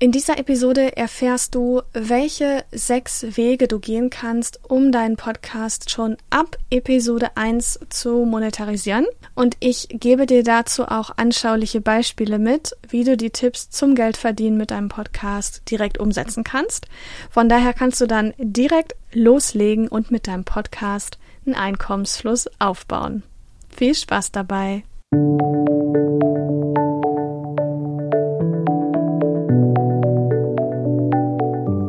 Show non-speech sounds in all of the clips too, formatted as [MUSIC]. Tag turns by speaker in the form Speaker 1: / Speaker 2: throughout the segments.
Speaker 1: In dieser Episode erfährst du, welche sechs Wege du gehen kannst, um deinen Podcast schon ab Episode 1 zu monetarisieren. Und ich gebe dir dazu auch anschauliche Beispiele mit, wie du die Tipps zum Geldverdienen mit deinem Podcast direkt umsetzen kannst. Von daher kannst du dann direkt loslegen und mit deinem Podcast einen Einkommensfluss aufbauen. Viel Spaß dabei!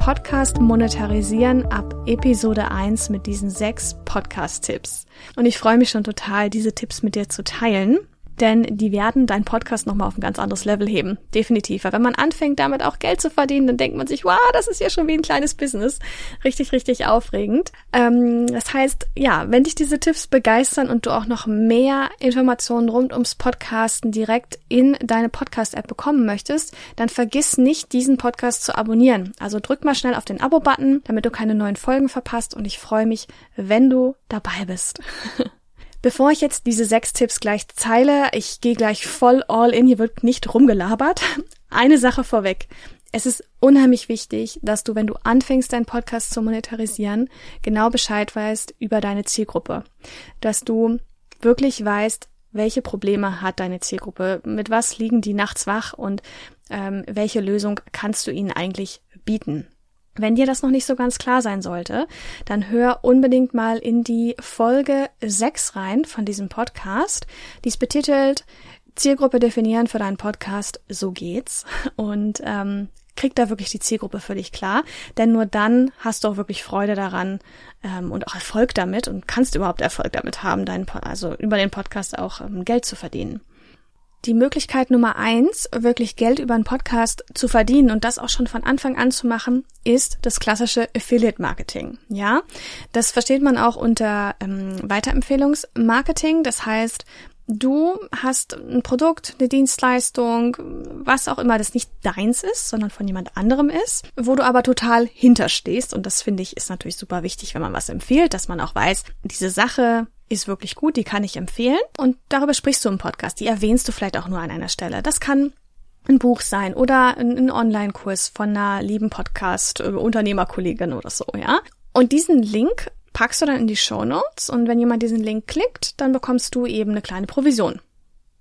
Speaker 1: Podcast monetarisieren ab Episode 1 mit diesen sechs Podcast-Tipps. Und ich freue mich schon total, diese Tipps mit dir zu teilen denn die werden deinen Podcast nochmal auf ein ganz anderes Level heben. Definitiv. Weil wenn man anfängt, damit auch Geld zu verdienen, dann denkt man sich, wow, das ist ja schon wie ein kleines Business. Richtig, richtig aufregend. Ähm, das heißt, ja, wenn dich diese Tipps begeistern und du auch noch mehr Informationen rund ums Podcasten direkt in deine Podcast-App bekommen möchtest, dann vergiss nicht, diesen Podcast zu abonnieren. Also drück mal schnell auf den Abo-Button, damit du keine neuen Folgen verpasst und ich freue mich, wenn du dabei bist. [LAUGHS] Bevor ich jetzt diese sechs Tipps gleich teile, ich gehe gleich voll all in, hier wird nicht rumgelabert. Eine Sache vorweg. Es ist unheimlich wichtig, dass du, wenn du anfängst, deinen Podcast zu monetarisieren, genau Bescheid weißt über deine Zielgruppe. Dass du wirklich weißt, welche Probleme hat deine Zielgruppe, mit was liegen die nachts wach und ähm, welche Lösung kannst du ihnen eigentlich bieten. Wenn dir das noch nicht so ganz klar sein sollte, dann hör unbedingt mal in die Folge 6 rein von diesem Podcast. Die ist betitelt Zielgruppe definieren für deinen Podcast, so geht's. Und ähm, krieg da wirklich die Zielgruppe dich klar, denn nur dann hast du auch wirklich Freude daran ähm, und auch Erfolg damit und kannst überhaupt Erfolg damit haben, deinen, also über den Podcast auch ähm, Geld zu verdienen. Die Möglichkeit Nummer eins, wirklich Geld über einen Podcast zu verdienen und das auch schon von Anfang an zu machen, ist das klassische Affiliate Marketing. Ja, das versteht man auch unter ähm, Weiterempfehlungsmarketing. Das heißt, du hast ein Produkt, eine Dienstleistung, was auch immer das nicht deins ist, sondern von jemand anderem ist, wo du aber total hinterstehst. Und das finde ich ist natürlich super wichtig, wenn man was empfiehlt, dass man auch weiß, diese Sache ist wirklich gut, die kann ich empfehlen. Und darüber sprichst du im Podcast. Die erwähnst du vielleicht auch nur an einer Stelle. Das kann ein Buch sein oder ein, Online-Kurs von einer lieben Podcast-Unternehmerkollegin oder so, ja. Und diesen Link packst du dann in die Show Notes und wenn jemand diesen Link klickt, dann bekommst du eben eine kleine Provision.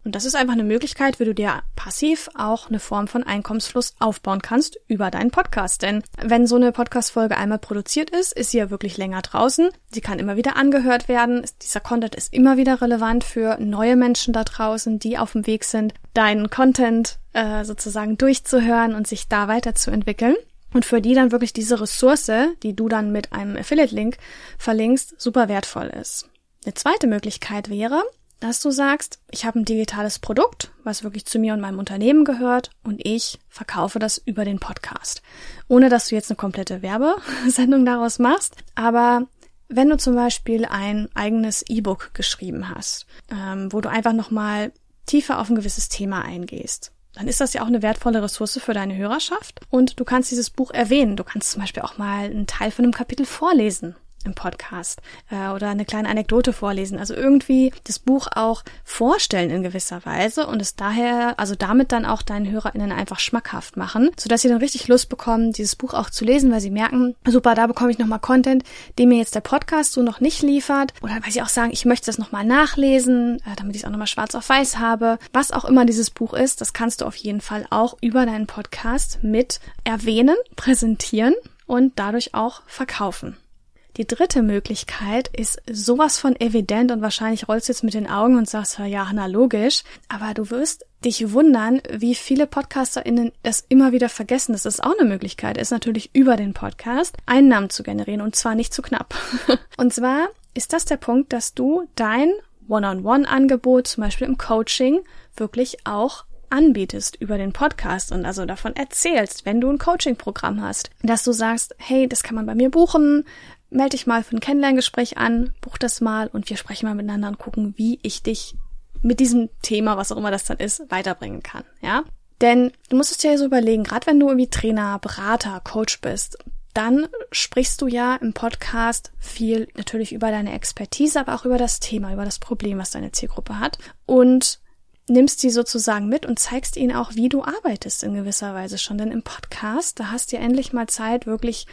Speaker 1: Und das ist einfach eine Möglichkeit, wie du dir passiv auch eine Form von Einkommensfluss aufbauen kannst über deinen Podcast. Denn wenn so eine Podcast-Folge einmal produziert ist, ist sie ja wirklich länger draußen. Sie kann immer wieder angehört werden. Dieser Content ist immer wieder relevant für neue Menschen da draußen, die auf dem Weg sind, deinen Content äh, sozusagen durchzuhören und sich da weiterzuentwickeln. Und für die dann wirklich diese Ressource, die du dann mit einem Affiliate-Link verlinkst, super wertvoll ist. Eine zweite Möglichkeit wäre, dass du sagst, ich habe ein digitales Produkt, was wirklich zu mir und meinem Unternehmen gehört und ich verkaufe das über den Podcast. Ohne dass du jetzt eine komplette Werbesendung daraus machst, aber wenn du zum Beispiel ein eigenes E-Book geschrieben hast, ähm, wo du einfach nochmal tiefer auf ein gewisses Thema eingehst, dann ist das ja auch eine wertvolle Ressource für deine Hörerschaft und du kannst dieses Buch erwähnen. Du kannst zum Beispiel auch mal einen Teil von einem Kapitel vorlesen im Podcast äh, oder eine kleine Anekdote vorlesen. Also irgendwie das Buch auch vorstellen in gewisser Weise und es daher, also damit dann auch deinen HörerInnen einfach schmackhaft machen, sodass sie dann richtig Lust bekommen, dieses Buch auch zu lesen, weil sie merken, super, da bekomme ich nochmal Content, den mir jetzt der Podcast so noch nicht liefert. Oder weil sie auch sagen, ich möchte das nochmal nachlesen, äh, damit ich es auch nochmal schwarz auf weiß habe. Was auch immer dieses Buch ist, das kannst du auf jeden Fall auch über deinen Podcast mit erwähnen, präsentieren und dadurch auch verkaufen. Die dritte Möglichkeit ist sowas von evident und wahrscheinlich rollst du jetzt mit den Augen und sagst, ja, na logisch, aber du wirst dich wundern, wie viele PodcasterInnen das immer wieder vergessen. Das ist auch eine Möglichkeit, ist natürlich über den Podcast Einnahmen zu generieren und zwar nicht zu knapp. [LAUGHS] und zwar ist das der Punkt, dass du dein One-on-One-Angebot, zum Beispiel im Coaching, wirklich auch anbietest über den Podcast und also davon erzählst, wenn du ein Coaching-Programm hast, dass du sagst, hey, das kann man bei mir buchen, melde dich mal für ein Kennenlerngespräch an, buch das mal und wir sprechen mal miteinander und gucken, wie ich dich mit diesem Thema, was auch immer das dann ist, weiterbringen kann, ja? Denn du musst es dir ja so überlegen, gerade wenn du irgendwie Trainer, Berater, Coach bist, dann sprichst du ja im Podcast viel natürlich über deine Expertise, aber auch über das Thema, über das Problem, was deine Zielgruppe hat und nimmst die sozusagen mit und zeigst ihnen auch, wie du arbeitest in gewisser Weise schon. Denn im Podcast, da hast du endlich mal Zeit, wirklich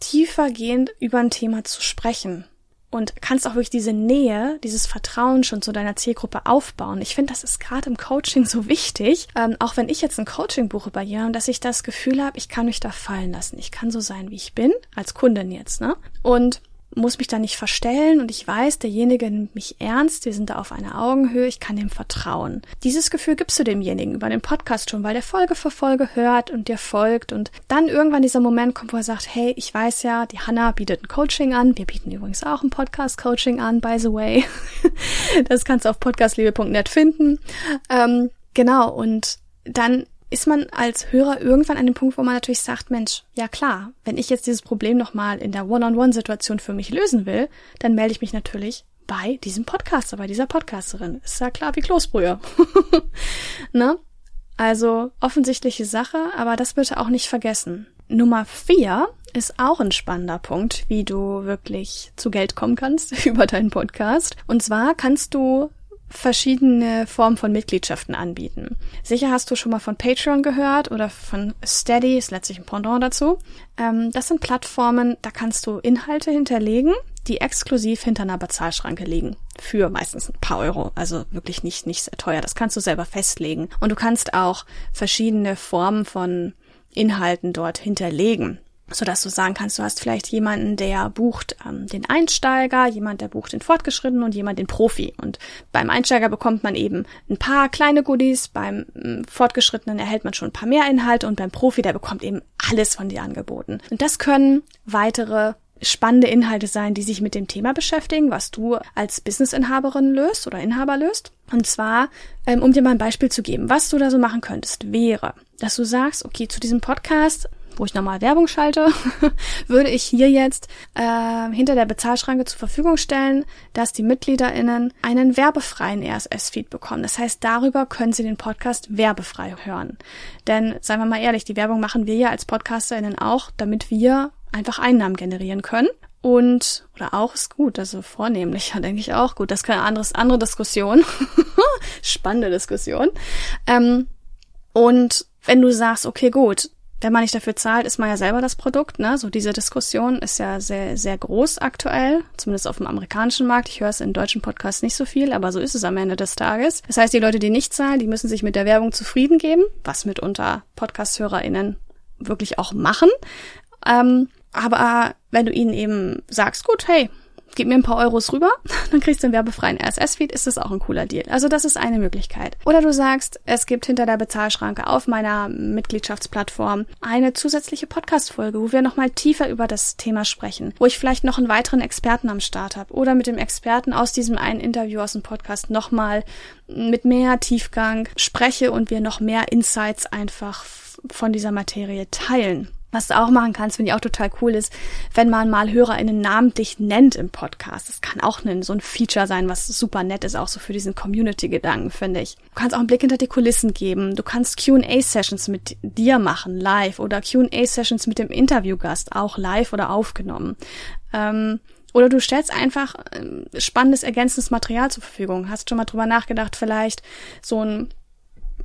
Speaker 1: tiefergehend über ein Thema zu sprechen und kannst auch wirklich diese Nähe, dieses Vertrauen schon zu deiner Zielgruppe aufbauen. Ich finde, das ist gerade im Coaching so wichtig, ähm, auch wenn ich jetzt ein Coaching buche bei jemandem, dass ich das Gefühl habe, ich kann mich da fallen lassen. Ich kann so sein, wie ich bin, als Kundin jetzt, ne? Und muss mich da nicht verstellen und ich weiß, derjenige nimmt mich ernst, wir sind da auf einer Augenhöhe, ich kann dem vertrauen. Dieses Gefühl gibst du demjenigen über den Podcast schon, weil der Folge für Folge hört und dir folgt und dann irgendwann dieser Moment kommt, wo er sagt, hey, ich weiß ja, die Hanna bietet ein Coaching an, wir bieten übrigens auch ein Podcast-Coaching an, by the way. [LAUGHS] das kannst du auf podcastliebe.net finden. Ähm, genau, und dann ist man als Hörer irgendwann an dem Punkt, wo man natürlich sagt, Mensch, ja klar, wenn ich jetzt dieses Problem nochmal in der One-on-One-Situation für mich lösen will, dann melde ich mich natürlich bei diesem Podcaster, bei dieser Podcasterin. Ist ja klar wie Kloßbrühe. [LAUGHS] ne? Also offensichtliche Sache, aber das bitte auch nicht vergessen. Nummer vier ist auch ein spannender Punkt, wie du wirklich zu Geld kommen kannst [LAUGHS] über deinen Podcast. Und zwar kannst du verschiedene Formen von Mitgliedschaften anbieten. Sicher hast du schon mal von Patreon gehört oder von Steady, ist letztlich ein Pendant dazu. Ähm, das sind Plattformen, da kannst du Inhalte hinterlegen, die exklusiv hinter einer Bezahlschranke liegen. Für meistens ein paar Euro. Also wirklich nicht, nicht sehr teuer. Das kannst du selber festlegen. Und du kannst auch verschiedene Formen von Inhalten dort hinterlegen so dass du sagen kannst, du hast vielleicht jemanden, der bucht ähm, den Einsteiger, jemand, der bucht den Fortgeschrittenen und jemand den Profi. Und beim Einsteiger bekommt man eben ein paar kleine Goodies, beim ähm, Fortgeschrittenen erhält man schon ein paar mehr Inhalte und beim Profi, der bekommt eben alles von dir angeboten. Und das können weitere spannende Inhalte sein, die sich mit dem Thema beschäftigen, was du als Businessinhaberin löst oder Inhaber löst. Und zwar, ähm, um dir mal ein Beispiel zu geben, was du da so machen könntest, wäre, dass du sagst, okay, zu diesem Podcast wo ich nochmal Werbung schalte, [LAUGHS] würde ich hier jetzt äh, hinter der Bezahlschranke zur Verfügung stellen, dass die MitgliederInnen einen werbefreien RSS-Feed bekommen. Das heißt, darüber können sie den Podcast werbefrei hören. Denn, seien wir mal ehrlich, die Werbung machen wir ja als PodcasterInnen auch, damit wir einfach Einnahmen generieren können. Und, oder auch ist gut, also vornehmlicher, denke ich auch gut. Das ist keine anderes, andere Diskussion. [LAUGHS] Spannende Diskussion. Ähm, und wenn du sagst, okay, gut, wenn man nicht dafür zahlt, ist man ja selber das Produkt. Ne? So diese Diskussion ist ja sehr, sehr groß aktuell, zumindest auf dem amerikanischen Markt. Ich höre es in deutschen Podcasts nicht so viel, aber so ist es am Ende des Tages. Das heißt, die Leute, die nicht zahlen, die müssen sich mit der Werbung zufrieden geben, was mitunter Podcast-HörerInnen wirklich auch machen. Ähm, aber wenn du ihnen eben sagst, gut, hey, gib mir ein paar Euros rüber, [LAUGHS] dann kriegst du einen werbefreien RSS-Feed, ist das auch ein cooler Deal. Also das ist eine Möglichkeit. Oder du sagst, es gibt hinter der Bezahlschranke auf meiner Mitgliedschaftsplattform eine zusätzliche Podcast-Folge, wo wir nochmal tiefer über das Thema sprechen, wo ich vielleicht noch einen weiteren Experten am Start habe oder mit dem Experten aus diesem einen Interview aus dem Podcast nochmal mit mehr Tiefgang spreche und wir noch mehr Insights einfach von dieser Materie teilen. Was du auch machen kannst, finde ich auch total cool, ist, wenn man mal HörerInnen namentlich nennt im Podcast. Das kann auch ein, so ein Feature sein, was super nett ist, auch so für diesen Community-Gedanken, finde ich. Du kannst auch einen Blick hinter die Kulissen geben. Du kannst Q&A-Sessions mit dir machen, live, oder Q&A-Sessions mit dem Interviewgast, auch live oder aufgenommen. Ähm, oder du stellst einfach ähm, spannendes ergänzendes Material zur Verfügung. Hast schon mal drüber nachgedacht, vielleicht so ein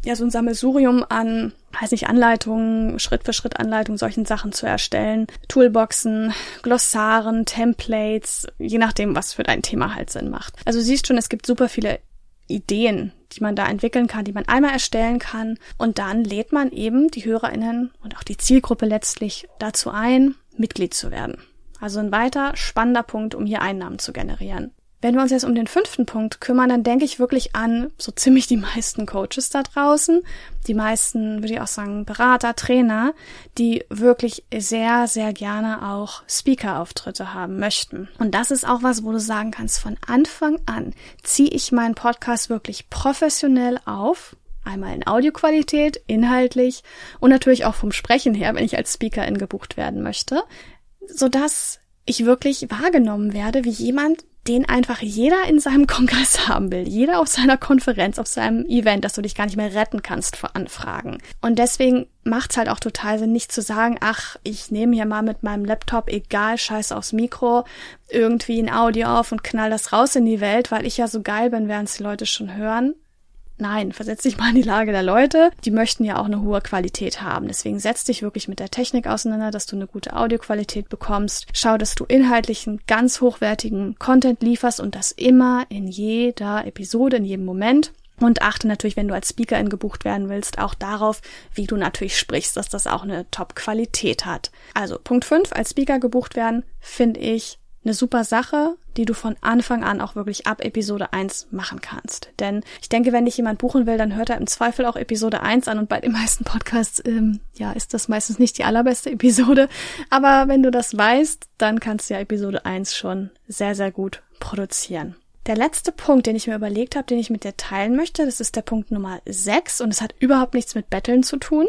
Speaker 1: ja so ein Sammelsurium an, weiß nicht, Anleitungen, Schritt für Schritt Anleitungen, solchen Sachen zu erstellen. Toolboxen, Glossaren, Templates, je nachdem, was für dein Thema halt Sinn macht. Also siehst schon, es gibt super viele Ideen, die man da entwickeln kann, die man einmal erstellen kann und dann lädt man eben die HörerInnen und auch die Zielgruppe letztlich dazu ein, Mitglied zu werden. Also ein weiter spannender Punkt, um hier Einnahmen zu generieren. Wenn wir uns jetzt um den fünften Punkt kümmern, dann denke ich wirklich an so ziemlich die meisten Coaches da draußen, die meisten, würde ich auch sagen, Berater, Trainer, die wirklich sehr, sehr gerne auch Speaker-Auftritte haben möchten. Und das ist auch was, wo du sagen kannst, von Anfang an ziehe ich meinen Podcast wirklich professionell auf Einmal in Audioqualität, inhaltlich und natürlich auch vom Sprechen her, wenn ich als Speakerin gebucht werden möchte, sodass ich wirklich wahrgenommen werde wie jemand, den einfach jeder in seinem [LAUGHS] Kongress haben will, jeder auf seiner Konferenz, auf seinem Event, dass du dich gar nicht mehr retten kannst vor Anfragen. Und deswegen macht es halt auch total Sinn, nicht zu sagen, ach, ich nehme hier mal mit meinem Laptop, egal, scheiß aufs Mikro, irgendwie ein Audio auf und knall das raus in die Welt, weil ich ja so geil bin, werden es die Leute schon hören. Nein, versetz dich mal in die Lage der Leute. Die möchten ja auch eine hohe Qualität haben. Deswegen setz dich wirklich mit der Technik auseinander, dass du eine gute Audioqualität bekommst. Schau, dass du inhaltlichen, ganz hochwertigen Content lieferst und das immer in jeder Episode, in jedem Moment. Und achte natürlich, wenn du als Speakerin gebucht werden willst, auch darauf, wie du natürlich sprichst, dass das auch eine Top-Qualität hat. Also Punkt 5, als Speaker gebucht werden, finde ich eine super Sache, die du von Anfang an auch wirklich ab Episode 1 machen kannst. Denn ich denke, wenn dich jemand buchen will, dann hört er im Zweifel auch Episode 1 an und bei den meisten Podcasts, ähm, ja, ist das meistens nicht die allerbeste Episode. Aber wenn du das weißt, dann kannst du ja Episode 1 schon sehr, sehr gut produzieren. Der letzte Punkt, den ich mir überlegt habe, den ich mit dir teilen möchte, das ist der Punkt Nummer 6 und es hat überhaupt nichts mit Betteln zu tun,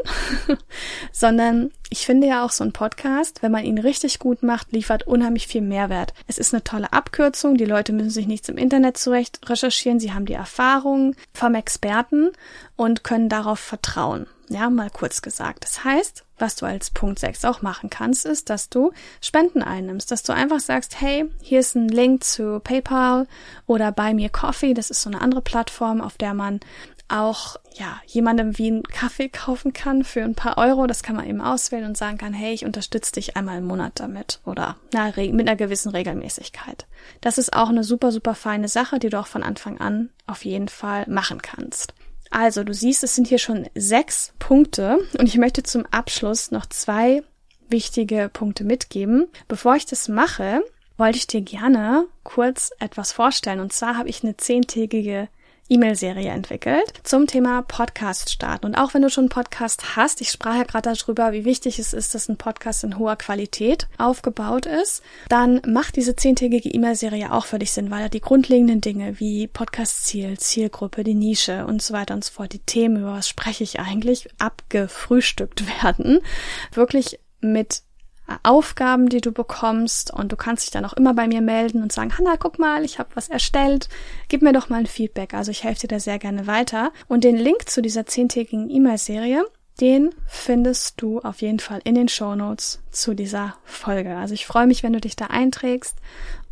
Speaker 1: [LAUGHS] sondern ich finde ja auch so ein Podcast, wenn man ihn richtig gut macht, liefert unheimlich viel Mehrwert. Es ist eine tolle Abkürzung, die Leute müssen sich nichts im Internet zurecht recherchieren, sie haben die Erfahrung vom Experten und können darauf vertrauen. Ja, mal kurz gesagt. Das heißt, was du als Punkt 6 auch machen kannst, ist, dass du Spenden einnimmst, dass du einfach sagst, hey, hier ist ein Link zu PayPal oder Buy Me Coffee, das ist so eine andere Plattform, auf der man auch ja jemandem wie einen Kaffee kaufen kann für ein paar Euro. Das kann man eben auswählen und sagen kann, hey, ich unterstütze dich einmal im Monat damit oder na, mit einer gewissen Regelmäßigkeit. Das ist auch eine super, super feine Sache, die du auch von Anfang an auf jeden Fall machen kannst. Also, du siehst, es sind hier schon sechs Punkte und ich möchte zum Abschluss noch zwei wichtige Punkte mitgeben. Bevor ich das mache, wollte ich dir gerne kurz etwas vorstellen. Und zwar habe ich eine zehntägige E-Mail-Serie entwickelt zum Thema Podcast starten. Und auch wenn du schon einen Podcast hast, ich sprach ja gerade darüber, wie wichtig es ist, dass ein Podcast in hoher Qualität aufgebaut ist, dann macht diese zehntägige E-Mail-Serie auch für dich Sinn, weil die grundlegenden Dinge wie Podcast-Ziel, Zielgruppe, die Nische und so weiter und so fort, die Themen, über was spreche ich eigentlich, abgefrühstückt [LAUGHS] werden, wirklich mit Aufgaben, die du bekommst und du kannst dich dann auch immer bei mir melden und sagen, Hanna, guck mal, ich habe was erstellt, gib mir doch mal ein Feedback. Also ich helfe dir da sehr gerne weiter. Und den Link zu dieser zehntägigen E-Mail-Serie, den findest du auf jeden Fall in den Show Notes zu dieser Folge. Also ich freue mich, wenn du dich da einträgst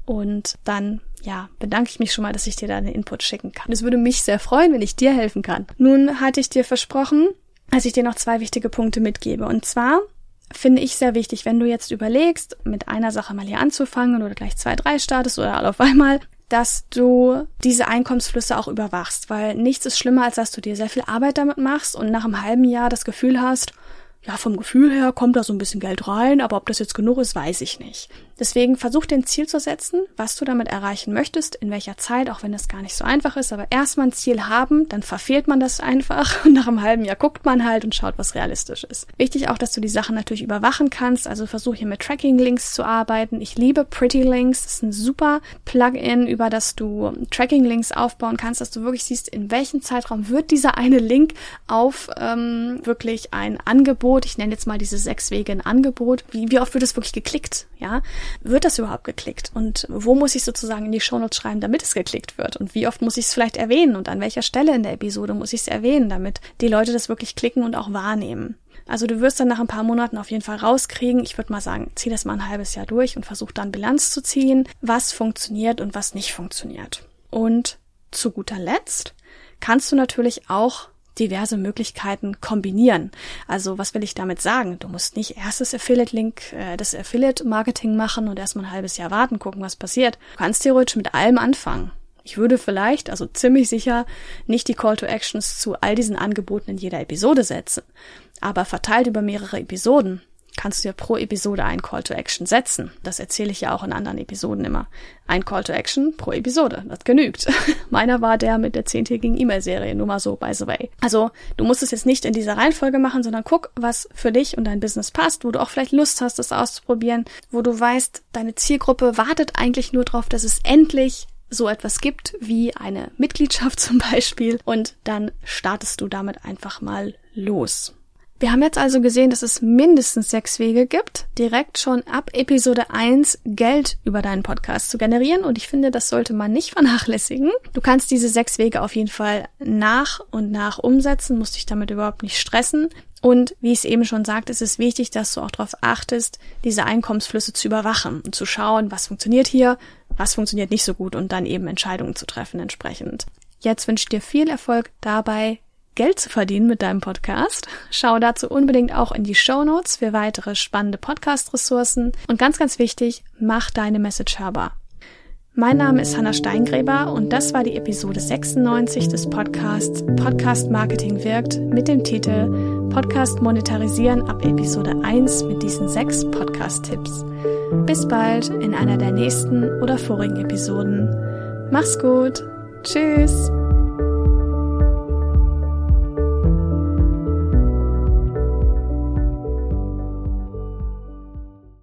Speaker 1: und dann ja, bedanke ich mich schon mal, dass ich dir da einen Input schicken kann. Es würde mich sehr freuen, wenn ich dir helfen kann. Nun hatte ich dir versprochen, dass ich dir noch zwei wichtige Punkte mitgebe. Und zwar finde ich sehr wichtig, wenn du jetzt überlegst, mit einer Sache mal hier anzufangen oder gleich zwei, drei startest oder alle auf einmal, dass du diese Einkommensflüsse auch überwachst, weil nichts ist schlimmer, als dass du dir sehr viel Arbeit damit machst und nach einem halben Jahr das Gefühl hast, ja, vom Gefühl her kommt da so ein bisschen Geld rein, aber ob das jetzt genug ist, weiß ich nicht. Deswegen versuch dir ein Ziel zu setzen, was du damit erreichen möchtest, in welcher Zeit, auch wenn das gar nicht so einfach ist, aber erstmal ein Ziel haben, dann verfehlt man das einfach [LAUGHS] und nach einem halben Jahr guckt man halt und schaut, was realistisch ist. Wichtig auch, dass du die Sachen natürlich überwachen kannst, also versuch hier mit Tracking-Links zu arbeiten. Ich liebe Pretty Links, das ist ein super Plugin, über das du Tracking-Links aufbauen kannst, dass du wirklich siehst, in welchem Zeitraum wird dieser eine Link auf ähm, wirklich ein Angebot, ich nenne jetzt mal diese sechs Wege ein Angebot, wie, wie oft wird es wirklich geklickt, ja? Wird das überhaupt geklickt? Und wo muss ich sozusagen in die Shownotes schreiben, damit es geklickt wird? Und wie oft muss ich es vielleicht erwähnen? Und an welcher Stelle in der Episode muss ich es erwähnen, damit die Leute das wirklich klicken und auch wahrnehmen? Also du wirst dann nach ein paar Monaten auf jeden Fall rauskriegen. Ich würde mal sagen, zieh das mal ein halbes Jahr durch und versuch dann Bilanz zu ziehen, was funktioniert und was nicht funktioniert. Und zu guter Letzt kannst du natürlich auch diverse Möglichkeiten kombinieren. Also was will ich damit sagen? Du musst nicht erst das Affiliate-Link, äh, das Affiliate-Marketing machen und erstmal ein halbes Jahr warten, gucken, was passiert. Du kannst theoretisch mit allem anfangen. Ich würde vielleicht, also ziemlich sicher, nicht die Call to Actions zu all diesen Angeboten in jeder Episode setzen, aber verteilt über mehrere Episoden kannst du ja pro Episode ein Call to Action setzen. Das erzähle ich ja auch in anderen Episoden immer. Ein Call to Action pro Episode. Das genügt. [LAUGHS] Meiner war der mit der zehntägigen E-Mail-Serie, nur mal so, by the way. Also, du musst es jetzt nicht in dieser Reihenfolge machen, sondern guck, was für dich und dein Business passt, wo du auch vielleicht Lust hast, das auszuprobieren, wo du weißt, deine Zielgruppe wartet eigentlich nur darauf, dass es endlich so etwas gibt wie eine Mitgliedschaft [LAUGHS] zum Beispiel und dann startest du damit einfach mal los. Wir haben jetzt also gesehen, dass es mindestens sechs Wege gibt, direkt schon ab Episode 1 Geld über deinen Podcast zu generieren und ich finde, das sollte man nicht [LAUGHS] vernachlässigen. Du kannst diese sechs Wege auf jeden Fall nach und nach umsetzen, musst dich damit überhaupt nicht stressen. Und wie ich es eben schon sagte, ist es wichtig, dass du auch darauf achtest, diese Einkommensflüsse zu überwachen und zu schauen, was funktioniert hier, was funktioniert nicht so gut und dann eben Entscheidungen zu treffen entsprechend. Jetzt wünsche ich dir viel Erfolg dabei, Geld zu verdienen mit deinem Podcast. Schau dazu unbedingt auch in die Show Notes für weitere spannende Podcast-Ressourcen. Und ganz, ganz wichtig, mach deine Message hörbar. Mein Name ist Hanna Steingräber und das war die Episode 96 des Podcasts Podcast Marketing wirkt mit dem Titel Podcast monetarisieren ab Episode 1 mit diesen sechs Podcast-Tipps. Bis bald in einer der nächsten oder vorigen Episoden. Mach's gut. Tschüss.